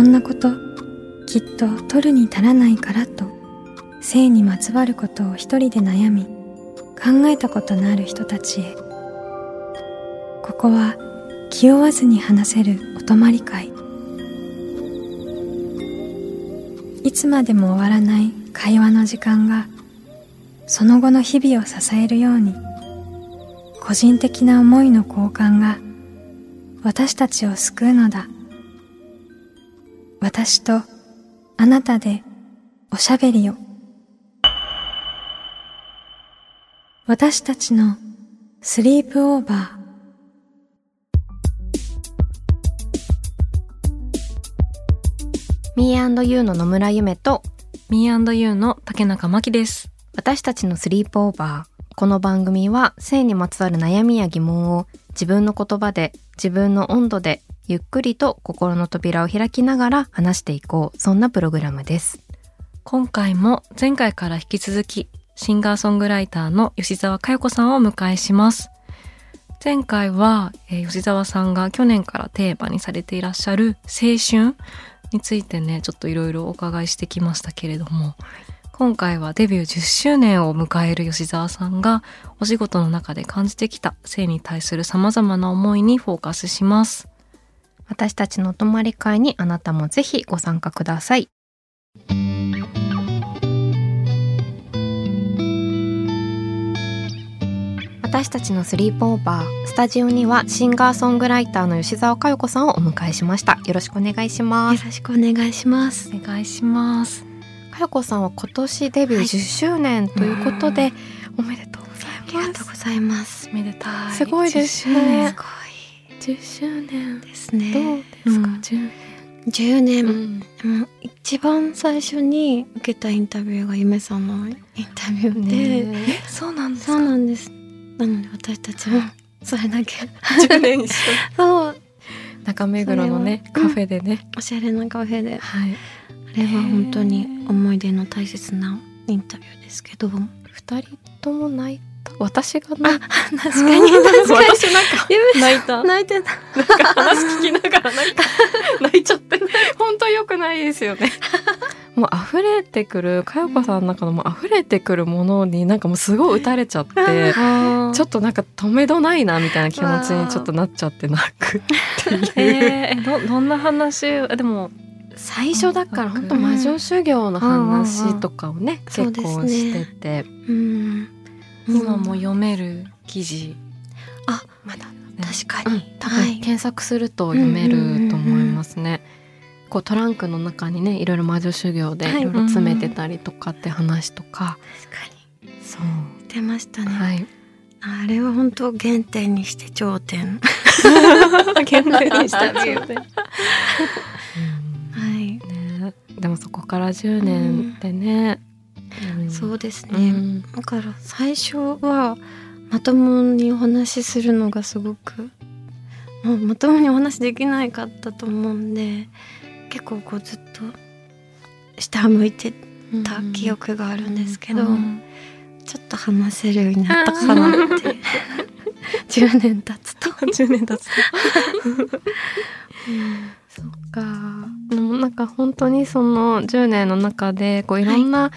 こんなこときっと取るに足らないからと性にまつわることを一人で悩み考えたことのある人たちへ。ここは気負わずに話せるお泊まり会。いつまでも終わらない会話の時間がその後の日々を支えるように個人的な思いの交換が私たちを救うのだ。私とあなたでおしゃべりを私たちのスリープオーバー Me&You の野村ゆめと Me&You の竹中真希です。私たちのスリープオーバー。この番組は性にまつわる悩みや疑問を自分の言葉で自分の温度でゆっくりと心の扉を開きながら話していこう。そんなプログラムです。今回も前回から引き続きシンガーソングライターの吉沢佳代子さんをお迎えします。前回は、えー吉沢さんが去年からテーマにされていらっしゃる青春についてね、ちょっといろいろお伺いしてきましたけれども、今回はデビュー10周年を迎える吉沢さんがお仕事の中で感じてきた性に対する様々な思いにフォーカスします。私たちのお泊まり会にあなたもぜひご参加ください。私たちのスリープオーバースタジオにはシンガーソングライターの吉沢佳代子さんをお迎えしました。よろしくお願いします。よろしくお願いします。お願いします。佳代子さんは今年デビューはい。10周年ということで、おめでとうございありがますとうございます。めでたい。すごいですね。10周年。すご10周年。いですね。どうですか、うん。10 10年、うん。一番最初に受けたインタビューがゆめさんのインタビューで、ねそうなんですそうなんです。なので私たちもそれだけ。10年一緒。そう。中目黒のねカフェでね、おしゃれなカフェで。はい。あれは本当に思い出の大切なインタビューですけど。二人とも泣いた私が泣いた確かに。確かに。私なんか 泣いた。泣いてた。なんか話聞きながら泣いた。泣いちゃって。本当良くないですよね。もう溢れてくる佳代子さんの中のもう溢れてくるものになんかもうすごい打たれちゃってちょちょっとなんか止めどないなみたいな気持ちにちょっとなっちゃって泣くっていう、えー、どどんな話？あでも最初だからうん本当魔女修行の話とかをね、うん。結構してて、うん今も読める記事、あまだ。確かに、多分はい。検索すると読めると思いますね。こうトランクの中にねいろいろ魔女修行ではい。いろいろ詰めてたりとかって話とか、確かに。そう、出ましたね、はい。あれは本当原点にして頂点。現代にしたビューではい、ね、でもそこから10年でね、うんそうですうね、ん。だから最初はまともにお話しするのがすごくもうまともにお話できないかったと思うんで結構こうずっと下向いてた記憶があるんですけど、うん。ちょっと話せるようになったかなって10 年経つと。10年経つと。そっか。でもなんか本当にその10年の中でこういろんな、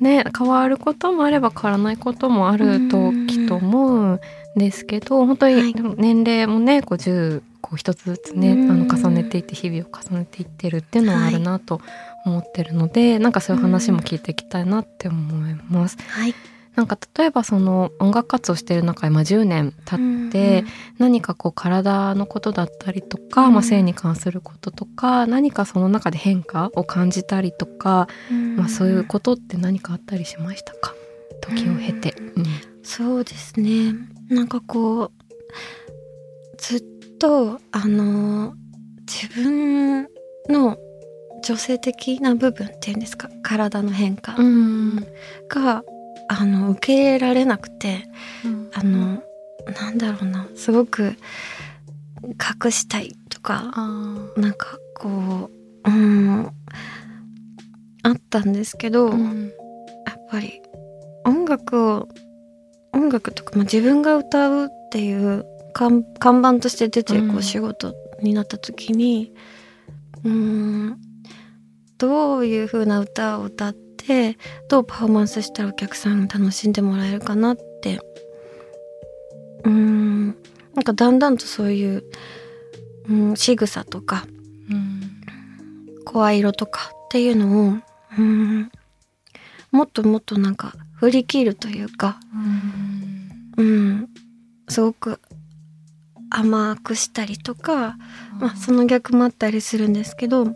ね変わることもあれば変わらないこともあるとうんきっと思うんですけど本当はい。に年齢もねこう10こう一つずつねあうん。の重ねていって日々を重ねていってるっていうのはあるなと思ってるので、なんかそういう話も聞いていきたいなって思います。はい、なんか例えばその音楽活動してる中で、まあ、10年経って、何かこう体のことだったりとか、うん。まあ、性に関することとか何かその中で変化を感じたりとか、うん。まあ、そういうことって何かあったりしましたか？時を経て。うん。そうですね。なんかこうずっとあの自分の女性的な部分っていうんですか？体の変化うん。が、あの受け入れられなくてあのなんだろうなすごく隠したいとかあなんかこううんあったんですけど、ーうん。やっぱり音楽を音楽とか、まあ、自分が歌うっていう看看板として出てうん。こう仕事になった時にうーんどういう風な歌を歌ってどうパフォーマンスしたらお客さんに楽しんでもらえるかなって。うーんなんかだんだんとそういう、うん、仕草とかうん。声色とかっていうのをうんもっともっとなんか振り切るというかうんすごく甘くしたりとか、まあ、その逆もあったりするんですけど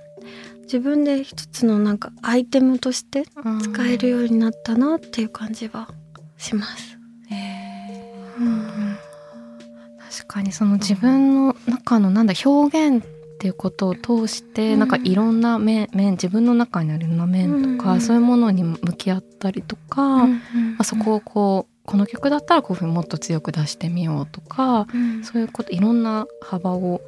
自分で一つのなんかアイテムとして使えるようになったなっていう感じはします。うん。確かにその自分の中のなんだ表現っていうことを通して、うん。なんかいろんな面面自分の中にあるいろんな面とか、うん。そういうものに向き合ったりとか、まあ、そこをこうこの曲だったらこういうふうにもっと強く出してみようとか、うん。そういうこといろんな幅を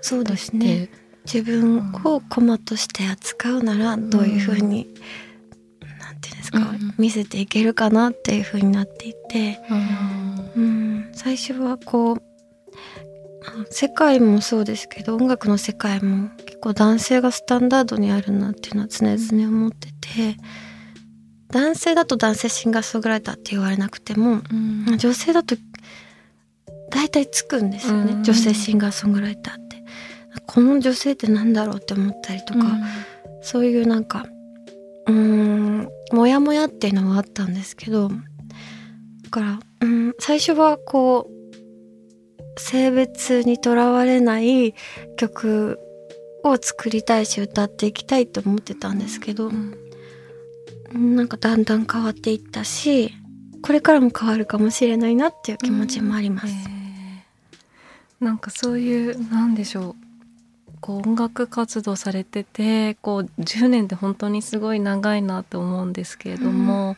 そうで出して、すね自分をコマとして扱うならどういうふうに、なんていうんですか、うん見せていけるかなっていうふうになっていて、うん。うん、最初はこうあ世界もそうですけど音楽の世界も結構男性がスタンダードにあるなっていうのは常々思ってて男性だと男性シンガーソングライターって言われなくてもうん。女性だと大体つくんですよね、うん。女性シンガーソングライターって。この女性ってなんだろうって思ったりとか、そういうなんかうーんモヤモヤっていうのはあったんですけどだからうん最初はこう性別にとらわれない曲を作りたいし歌っていきたいと思ってたんですけど、んうん。なんかだんだん変わっていったしこれからも変わるかもしれないなっていう気持ちもあります。へー。なんかそういうなんでしょうこう音楽活動されててこう10年って本当にすごい長いなって思うんですけれども、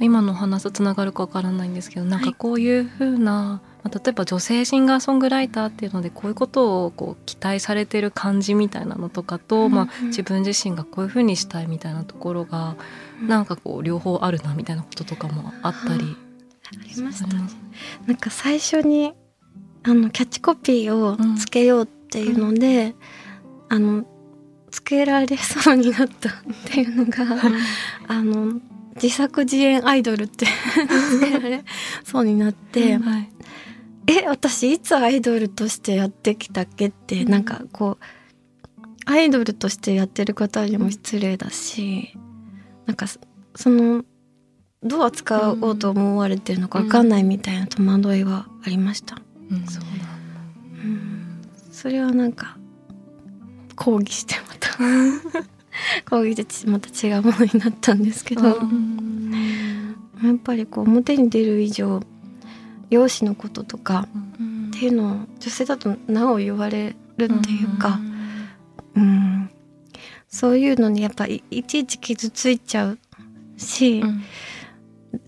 今のお話とつながるかわからないんですけどなんかこういう風な、まあ例えば女性シンガーソングライターっていうのでこういうことをこう期待されてる感じみたいなのとかと、まあ、自分自身がこういう風にしたいみたいなところが、なんかこう両方あるなみたいなこととかもあったり。ありましたね。なんか最初にあのキャッチコピーをつけようっていうので、あのつけられそうになったっていうのがあの自作自演アイドルってつけられそうになって、はいえ私いつアイドルとしてやってきたっけって、なんかこうアイドルとしてやってる方にも失礼だし、なんかそそのどう扱おうと思われてるのか分かんないみたいな戸惑いはありました。うん。そうなんだ。うんそれはなんか抗議してまた抗議してまた違うものになったんですけど、やっぱりこう表に出る以上容姿のこととかうんっていうのを女性だとなお言われるっていうか、うん。そういうのにやっぱりいちいち傷ついちゃうし、うん。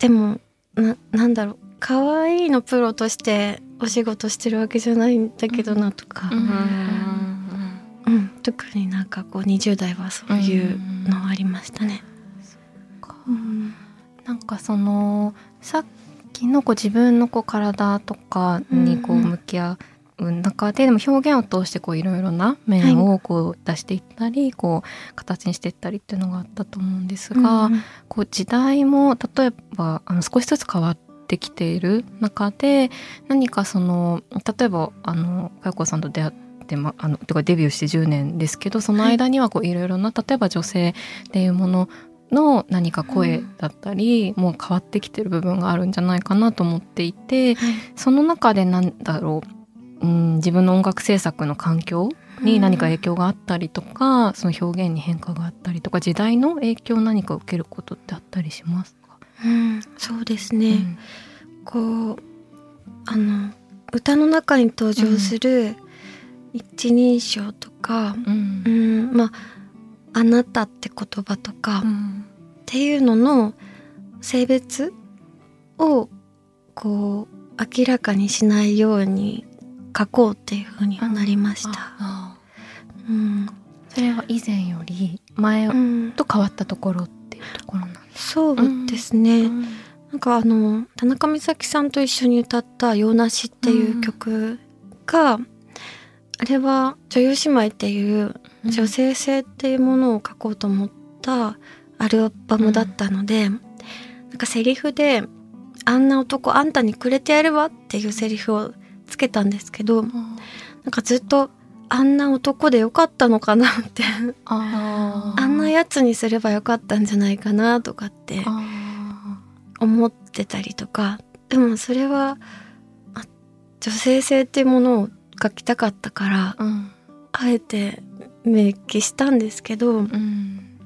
でもななんだろう可愛いのプロとしてお仕事してるわけじゃないんだけどなとか、うん。うん。特になんかこう20代はそういうのはありましたね。うんなんかそのさっきのこう自分のこう体とかにこううんうん。向き合う中ででも表現を通してこういろいろな面をこう出していったり、こう形にしていったりっていうのがあったと思うんですが、うんこう時代も例えばあの少しずつ変わってきている中で何かその例えばあの佳代子さんと出会って、ま、あのとかデビューして10年ですけどその間にはこういろいろな例えば女性っていうものの何か声だったり、もう変わってきてる部分があるんじゃないかなと思っていてはい。その中でなんだろう、うん、自分の音楽制作の環境に何か影響があったりとか、その表現に変化があったりとか時代の影響を何か受けることってあったりします？か、うんそうですね、こうあの歌の中に登場する一人称とか、うん。うんまあ「あなた」って言葉とか、っていうのの性別をこう明らかにしないように書こうっていうふうにはなりました。あうん。それは以前より前うん。と変わったところっところなんです。そうですね、なんかあの田中美咲さんと一緒に歌った「洋梨」っていう曲が、あれは女優姉妹っていう女性性っていうものを書こうと思ったアルバムだったので、なんかセリフで「あんな男あんたにくれてやるわ」っていうセリフをつけたんですけど、なんかずっとあんな男でよかったのかなって。ああんなやつにすればよかったんじゃないかなとかって思ってたりとか。でもそれはあ女性性っていうものを書きたかったからうん。あえて明記したんですけどうん。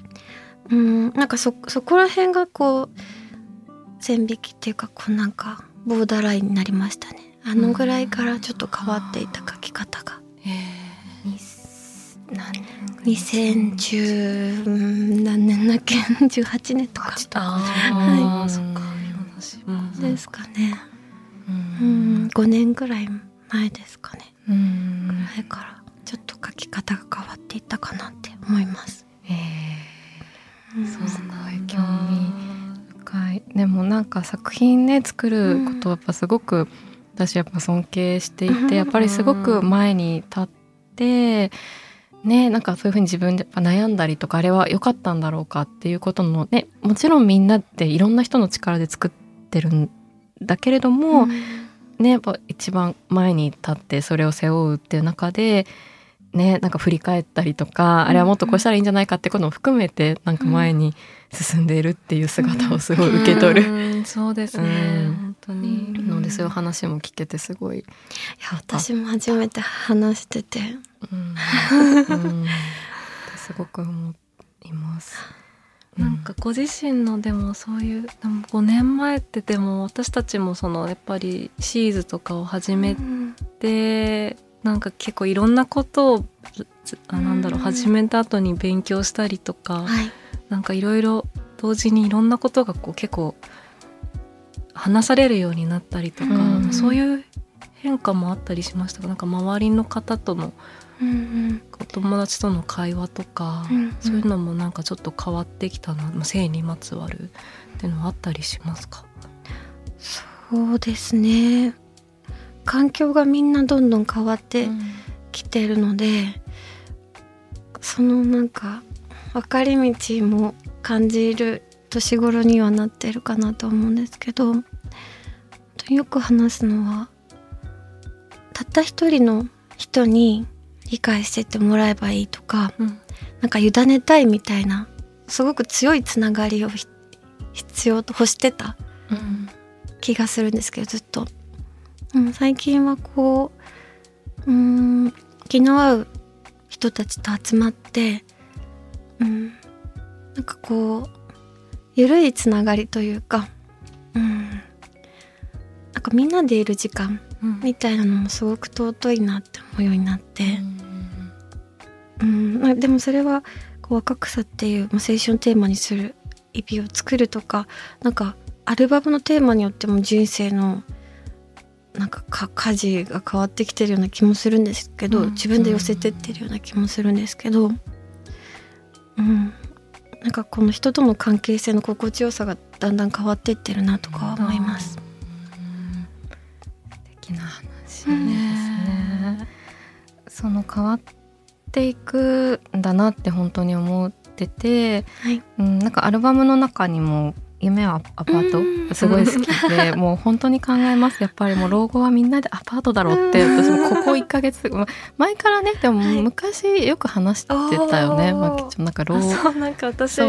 うんなんかそそこら辺がこう線引きっていうかこうなんかボーダーラインになりましたね。あのぐらいからちょっと変わっていた書き方が。に何年ぐらい2010何年だっけ？18年とか。ああ、はそっか。ですかね、ううん。ん、5年ぐらい前ですかね。うん。ぐらいからちょっと書き方が変わっていったかなって思います、えうんそうすごい興味深い。でもなんか作品ね作ることはやっぱすごく私やっぱ尊敬していうん。てやっぱりすごく前に立ってねなんかそういうふうに自分で悩んだりとかあれは良かったんだろうかっていうことのねもちろんみんなっていろんな人の力で作ってるんだけれども、ねやっぱ一番前に立ってそれを背負うっていう中でねなんか振り返ったりとか、あれはもっとこうしたらいいんじゃないかってことも含めてなんか前に進んでいるっていう姿をすごい受け取る。うん。そうですね、うん。本当に、うん。のでそういう話も聞けてすごい、いや私も初めて話してて。うんうんすごく思います。なんかご自身のでもそういうでも5年前ってでも私たちもそのやっぱりシーズとかを始めうんてなんか結構いろんなことをつあなんだろううん。始めた後に勉強したりとかはい。なんかいろいろ同時にいろんなことがこう結構話されるようになったりとか、うん。そういう変化もあったりしましたか？なんか周りの方とのうんお友達との会話とか、うんうん。そういうのもなんかちょっと変わってきたな、まあ、性にまつわるっていうのはあったりしますか？そうですね。環境がみんなどんどん変わってきてるので、そのなんか分かれ道も感じる年頃にはなってるかなと思うんですけどよく話すのはたった一人の人に理解してってもらえばいいとかうん。なんか委ねたいみたいなすごく強いつながりをひ必要と欲してたうん。気がするんですけどずっと、うん、最近はこううーん気の合う人たちと集まってうんなんかこう緩いつながりというかうんなんかみんなでいる時間うんみたいなのもすごく尊いなって思うようになって、うん。まあでもそれはこう若草っていう、まあ、青春テーマにする意味を作るとかなんかアルバムのテーマによっても人生のなんかか舵が変わってきてるような気もするんですけど、うん。自分で寄せてってるような気もするんですけど、うん、なんかこの人との関係性の心地よさがだんだん変わっていってるなとかは思います。ですうんね。その変わっていくんだなって本当に思ってて、はい、うん、なんかアルバムの中にも「夢はアパートうん」すごい好きで もう本当に考えます。やっぱりもう老後はみんなでアパートだろうって私もここ1ヶ月ま前からねでもはい。昔よく話してたよね、まあ、なんか老あそうなんか私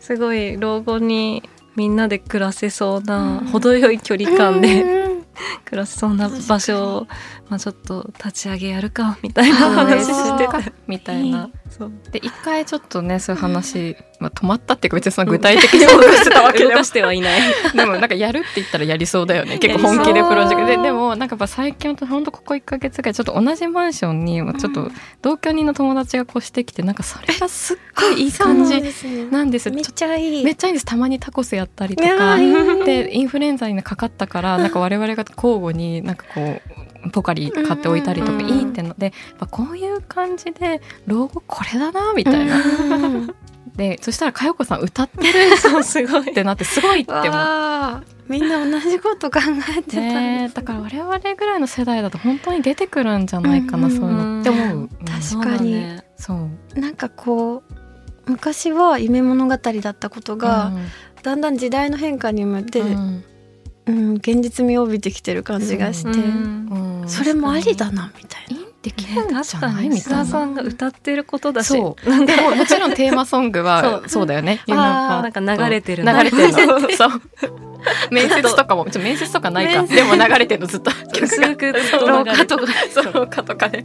すごい老後にみんなで暮らせそうな、うん。程よい距離感でうん暮らしそうな場所、まあ、ちょっと立ち上げやるかみたいな話してて。みたいな。で一回ちょっとねそういう話、まあ、止まったっていうか別にその具体的に動かしてたわけでも。動かしてはいない。でもなんかやるって言ったらやりそうだよね。結構本気でプロジェクト。ででもなんかやっぱ最近ほんとここ1ヶ月ぐらいちょっと同じマンションにまあちょっと同居人の友達が越してきてなんかそれがすっごいいい感じなんです。よめっちゃいい。めっちゃいいんですたまにタコスやったりとかでインフルエンザにかかったからなんか我々が交互になんかこうポカリ買っておいたりとかうんいいってのでやっぱこういう感じで老後これだなみたいな。うん。でそしたら佳代子さん歌ってる。そうすごい。ってなってすごいって思って。わあみんな同じこと考えてたんね。だから我々ぐらいの世代だと本当に出てくるんじゃないかな、うんそういうのって思う。確かに。そうだね。そう。なんかこう昔は夢物語だったことが、うん。だんだん時代の変化に向いて、ううんん現実味を帯びてきてる感じがして、うん。うんそれもありだなみたいな。できねるんじゃないみたいさんが歌ってることだしそう。でももちろんテーマソングはそうだよね。あーなんか流れてる流れてるの。そう。面接とかも、ちょ面接とかないか。でも流れてるのずっと 曲く 廊下とか、そう廊下とかで。っ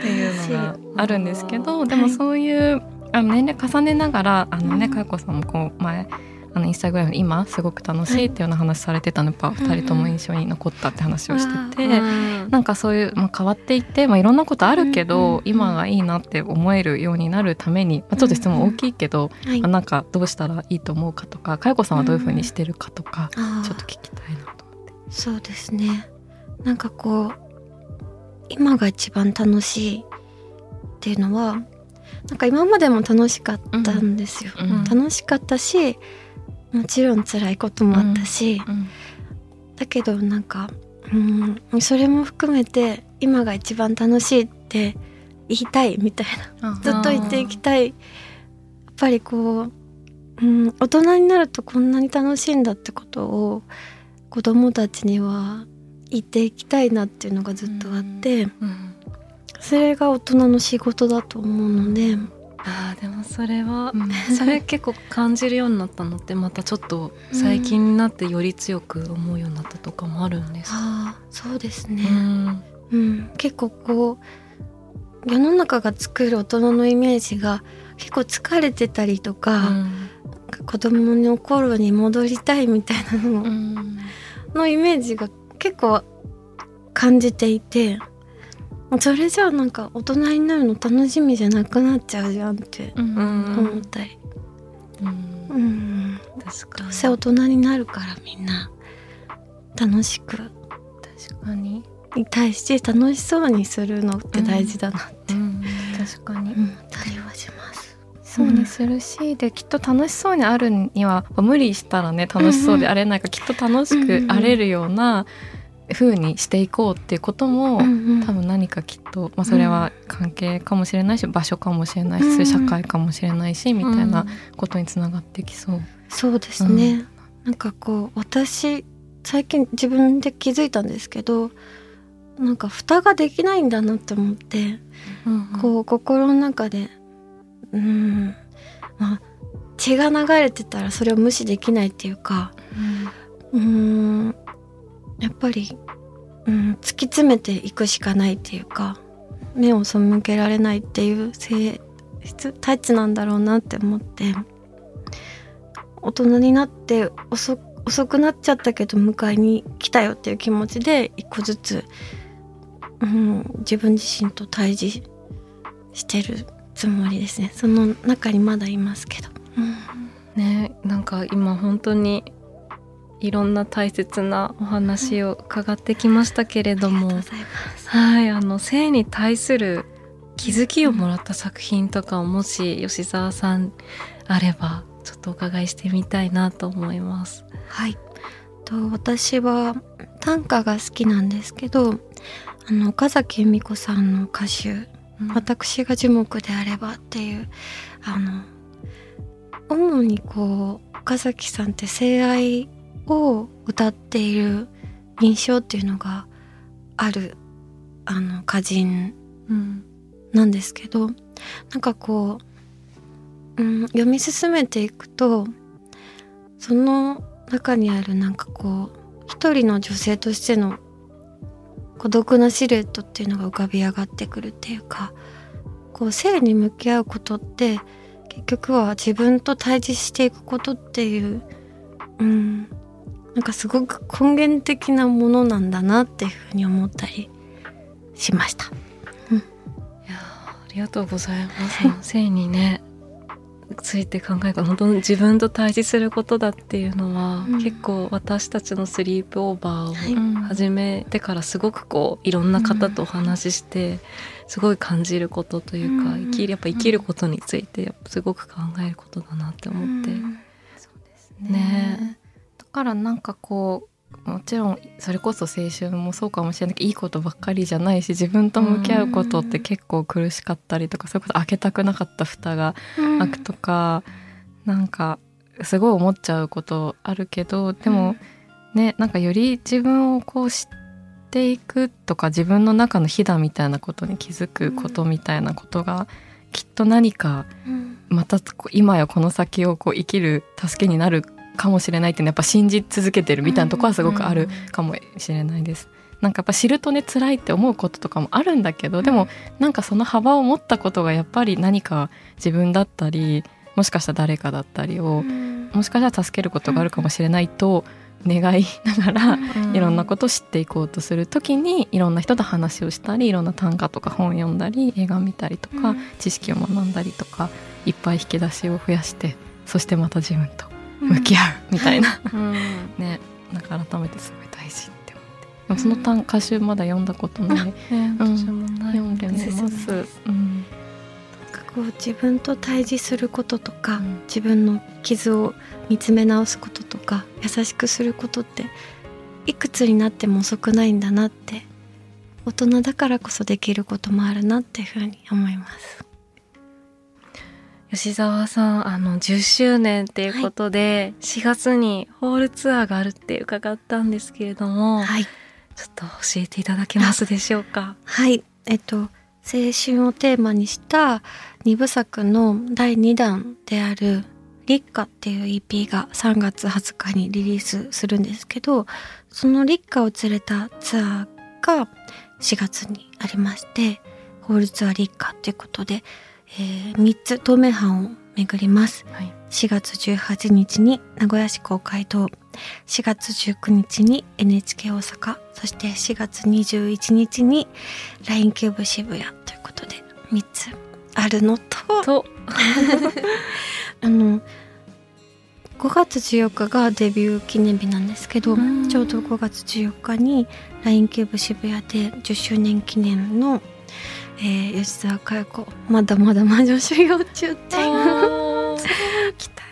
ていうのがあるんですけど、でもそういうあの年齢重ねながらあのねうんかよこさんもこう前あのインスタグラムで今すごく楽しいっていうような話されてたの。やっぱ二人とも印象に残ったって話をしてて。うんなんかそういう、まあ、変わっていって、まあ、いろんなことあるけど、うんうん今がいいなって思えるようになるために、まあ、ちょっと質問大きいけど、はい。まあ、なんかどうしたらいいと思うかとかかよこさんはどういうふうにしてるかとか、ちょっと聞きたいなと思って。そうですね。なんかこう今が一番楽しいっていうのはなんか今までも楽しかったんですよ、うん。楽しかったしもちろん辛いこともあったし、だけどなんかうんそれも含めて今が一番楽しいって言いたいみたいなずっと言っていきたい。やっぱりこう、うん、大人になるとこんなに楽しいんだってことを子供たちには言っていきたいなっていうのがずっとあって、うん。それが大人の仕事だと思うので、あーでもそれは、うん。それ結構感じるようになったのってまたちょっと最近になってより強く思うようになったとかもあるんですか、ああそうですうね、ん。うん。結構こう世の中が作る大人のイメージが結構疲れてたりとか、うん。子供の頃に戻りたいみたいなのうん。のイメージが結構感じていてそれじゃあなんか大人になるの楽しみじゃなくなっちゃうじゃんってうん。思ったり、うん。うん、確かに。どうせ大人になるからみんな楽しく。確かに。に対して楽しそうにするのって大事だなって。うん。確かに、思ったりはします。そうにするし、できっと楽しそうにあるには無理したらね楽しそうであれないか、きっと楽しくあれるような風にしていこうっていうことも、うんうん。多分何かきっと、まあ、それは関係かもしれないし、場所かもしれないし、社会かもしれないし、みたいなことにつながってきそう。そうですね、なんかこう私最近自分で気づいたんですけどなんか蓋ができないんだなって思って、うんこう心の中でうんまあ血が流れてたらそれを無視できないっていうかうんやっぱり、うん、突き詰めていくしかないっていうか目を背けられないっていう性質タチなんだろうなって思って大人になって遅遅くなっちゃったけど迎えに来たよっていう気持ちで一個ずつ、うん、自分自身と対峙してるつもりですねその中にまだいますけど。うんねなんか今本当にいろんな大切なお話を伺ってきましたけれども、はいあの性に対する気づきをもらった作品とかをもし吉沢さんあればちょっとお伺いしてみたいなと思います。はい。と私は短歌が好きなんですけど、あの岡崎由美子さんの歌集「私が樹木であれば」っていうあの主にこう岡崎さんって性愛を歌っている印象っていうのがあるあの歌人なんですけどなんかこう、うん、読み進めていくとその中にあるなんかこう一人の女性としての孤独なシルエットっていうのが浮かび上がってくるっていうかこう性に向き合うことって結局は自分と対峙していくことっていう、うん、なんかすごく根源的なものなんだなっていうふうに思ったりしました。いやーありがとうございます。性にねついて考える本当に自分と対峙することだっていうのは、うん。結構私たちのスリープオーバはい。ーを始めてからすごくこういろんな方とお話しして、すごい感じることというか、うん。生きるやっぱ生きることについてすごく考えることだなって思って。うん。そうですね。ね。だからなんかこうもちろんそれこそ青春もそうかもしれないけどいいことばっかりじゃないし自分と向き合うことって結構苦しかったりとかそれこそ開けたくなかった蓋がうん。開くとか、なんかすごい思っちゃうことあるけどでも、ねなんかより自分をこう知っていくとか自分の中の火だみたいなことに気づくことみたいなことが、きっと何かうん。また今やこの先をこう生きる助けになるかもしれないっていうのはやっぱ信じ続けてるみたいなところはすごくあるかもしれないです。なんかやっぱ知るとね辛いって思うこととかもあるんだけどでもなんかその幅を持ったことがやっぱり何か自分だったりもしかしたら誰かだったりをうん。もしかしたら助けることがあるかもしれないと願いながらうんいろんなことを知っていこうとする時にいろんな人と話をしたりいろんな短歌とか本読んだり映画見たりとか、うん。知識を学んだりとかいっぱい引き出しを増やしてそしてまた自分と向き合うみたいな、うん。ね。なんか改めてすごい大事って思って。でもその短歌集まだ読んだことない、ねうん。私もない。読んでみます。うん。なんかこう自分と対峙することとか、うん。自分の傷を見つめ直すこととか優しくすることっていくつになっても遅くないんだなって大人だからこそできることもあるなっていうふうに思います。吉澤さんあの10周年っていうことで、4月にホールツアーがあるって伺ったんですけれども、はい、ちょっと教えていただけますでしょうか？はい、えっと青春をテーマにした2部作の第2弾である「立夏」っていう EP が3月20日にリリースするんですけどその立夏を連れたツアーが4月にありましてホールツアー立夏ということで、え3つ透明版を巡ります。はい。4月18日に名古屋市公会堂。4月19日に NHK 大阪。そして4月21日に LINE キューブ渋谷。ということで3つあるのと。と、あの5月14日がデビュー記念日なんですけどうん。ちょうど5月14日に LINE キューブ渋谷で10周年記念の、えー吉沢佳代子。まだまだ魔女修行中っていう。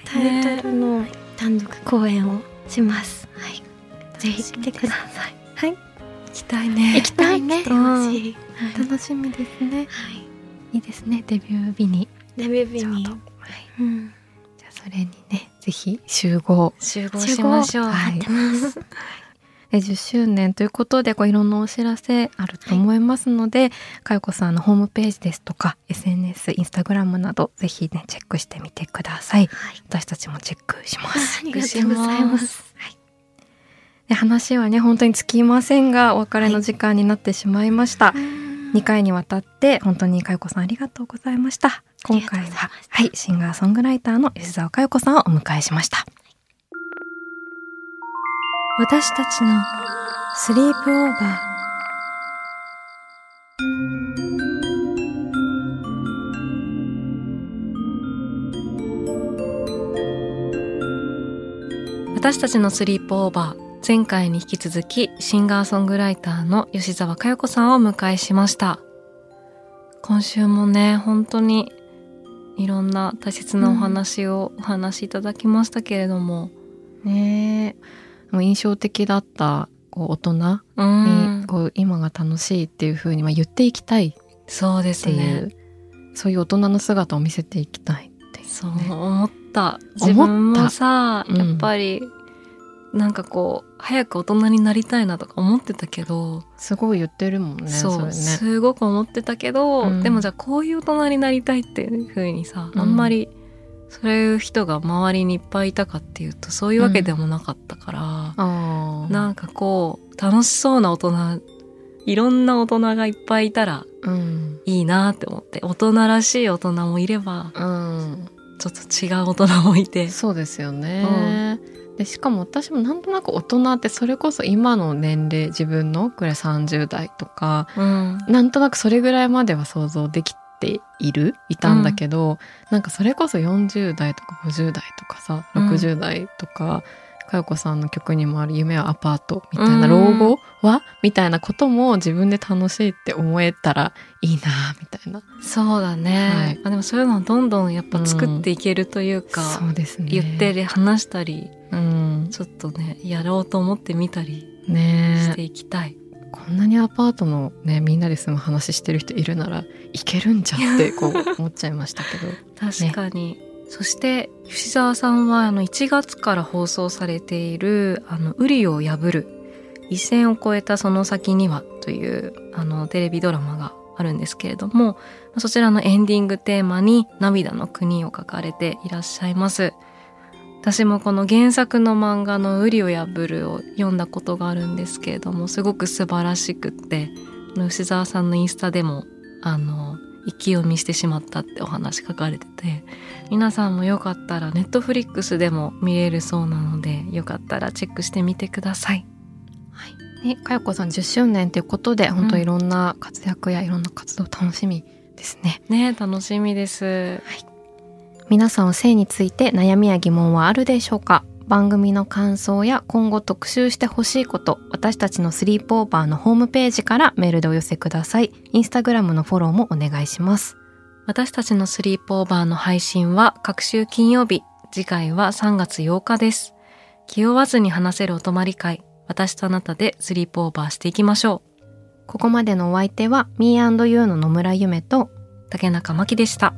タイトルの。単独公演をします。はい。ぜひ来てください。はい。行きたいね。行きたいね。来てほしい。はい。楽しみですね。はい。いいですね。デビュー日に。デビュー日に。ちょうん。じゃあそれにねぜひ集合。集合しましょう。はい。で 10周年ということでこういろんなお知らせあると思いますので、かよこさんのホームページですとか SNS インスタグラムなどぜひねチェックしてみてください。はい。私たちもチェックします。ありがとうございます。はい。で話はね本当に尽きませんがお別れの時間になってしまいました、2回にわたって本当にかよこさんありがとうございました。今回ははいシンガーソングライターの吉澤かよこさんをお迎えしました私たちのスリープオーバー。私たちのスリープオーバー。前回に引き続きシンガーソングライターの吉澤佳代子さんをお迎えしました。今週もね本当にいろんな大切なお話をお話しいただきましたけれども。ねえ。もう印象的だったこう大人うん。にこう今が楽しいっていう風にまあ言っていきたい。っそうですていね。う、そういう大人の姿を見せていきたいっていうそうね思った。自分もさうん。やっぱりなんかこう早く大人になりたいなとか思ってたけど、すごい言ってるもんねそうね。すごく思ってたけど、うん。でもじゃあこういう大人になりたいっていう風にさ、うん。あんまりそういう人が周りにいっぱいいたかっていうとそういうわけでもなかったから、あー。なんかこう楽しそうな大人いろんな大人がいっぱいいたらうん。いいなって思って大人らしい大人もいればうん。ちょっと違う大人もいて。そうですよね、でしかも私もなんとなく大人ってそれこそ今の年齢自分のくらい30代とかうん。なんとなくそれぐらいまでは想像できているいたんだけど、なんかそれこそ40代とか50代とかさうん。60代とか、かよこさんの曲にもある「夢はアパート」みたいなうん。老後はみたいなことも自分で楽しいって思えたらいいなみたいいな。そうだね、はい。あでもそういうのをどんどんやっぱ作っていけるというか、そうですね。言ってで話したりうん。ちょっとねやろうと思ってみたりしねていきたい、こんなにアパートのねみんなで住む話してる人いるならいけるんじゃって こう思っちゃいましたけど。確かに、そして吉沢さんはあの1月から放送されている「あのウリを破る一線を越えたその先には」というあのテレビドラマがあるんですけれどもそちらのエンディングテーマに「涙の国」を書かれていらっしゃいます私もこの原作の漫画の「ウリを破る」を読んだことがあるんですけれどもすごく素晴らしくって吉沢さんのインスタでもあの一気読みしてしまったってお話書かれてて皆さんもよかったらネットフリックスでも見れるそうなのでよかったらチェックしてみてください。ね、かよこさん10周年ということで、本当いろんな活躍やいろんな活動楽しみですね。ね楽しみです皆さんは性について悩みや疑問はあるでしょうか？番組の感想や今後特集してほしいこと、私たちのスリープオーバーのホームページからメールでお寄せください。インスタグラムのフォローもお願いします。私たちのスリープオーバーの配信は各週金曜日次回は3月8日です気負わずに話せるお泊まり会私とあなたでスリープオーバーしていきましょうここまでのお相手は Me&You の野村ゆめと竹中真希でした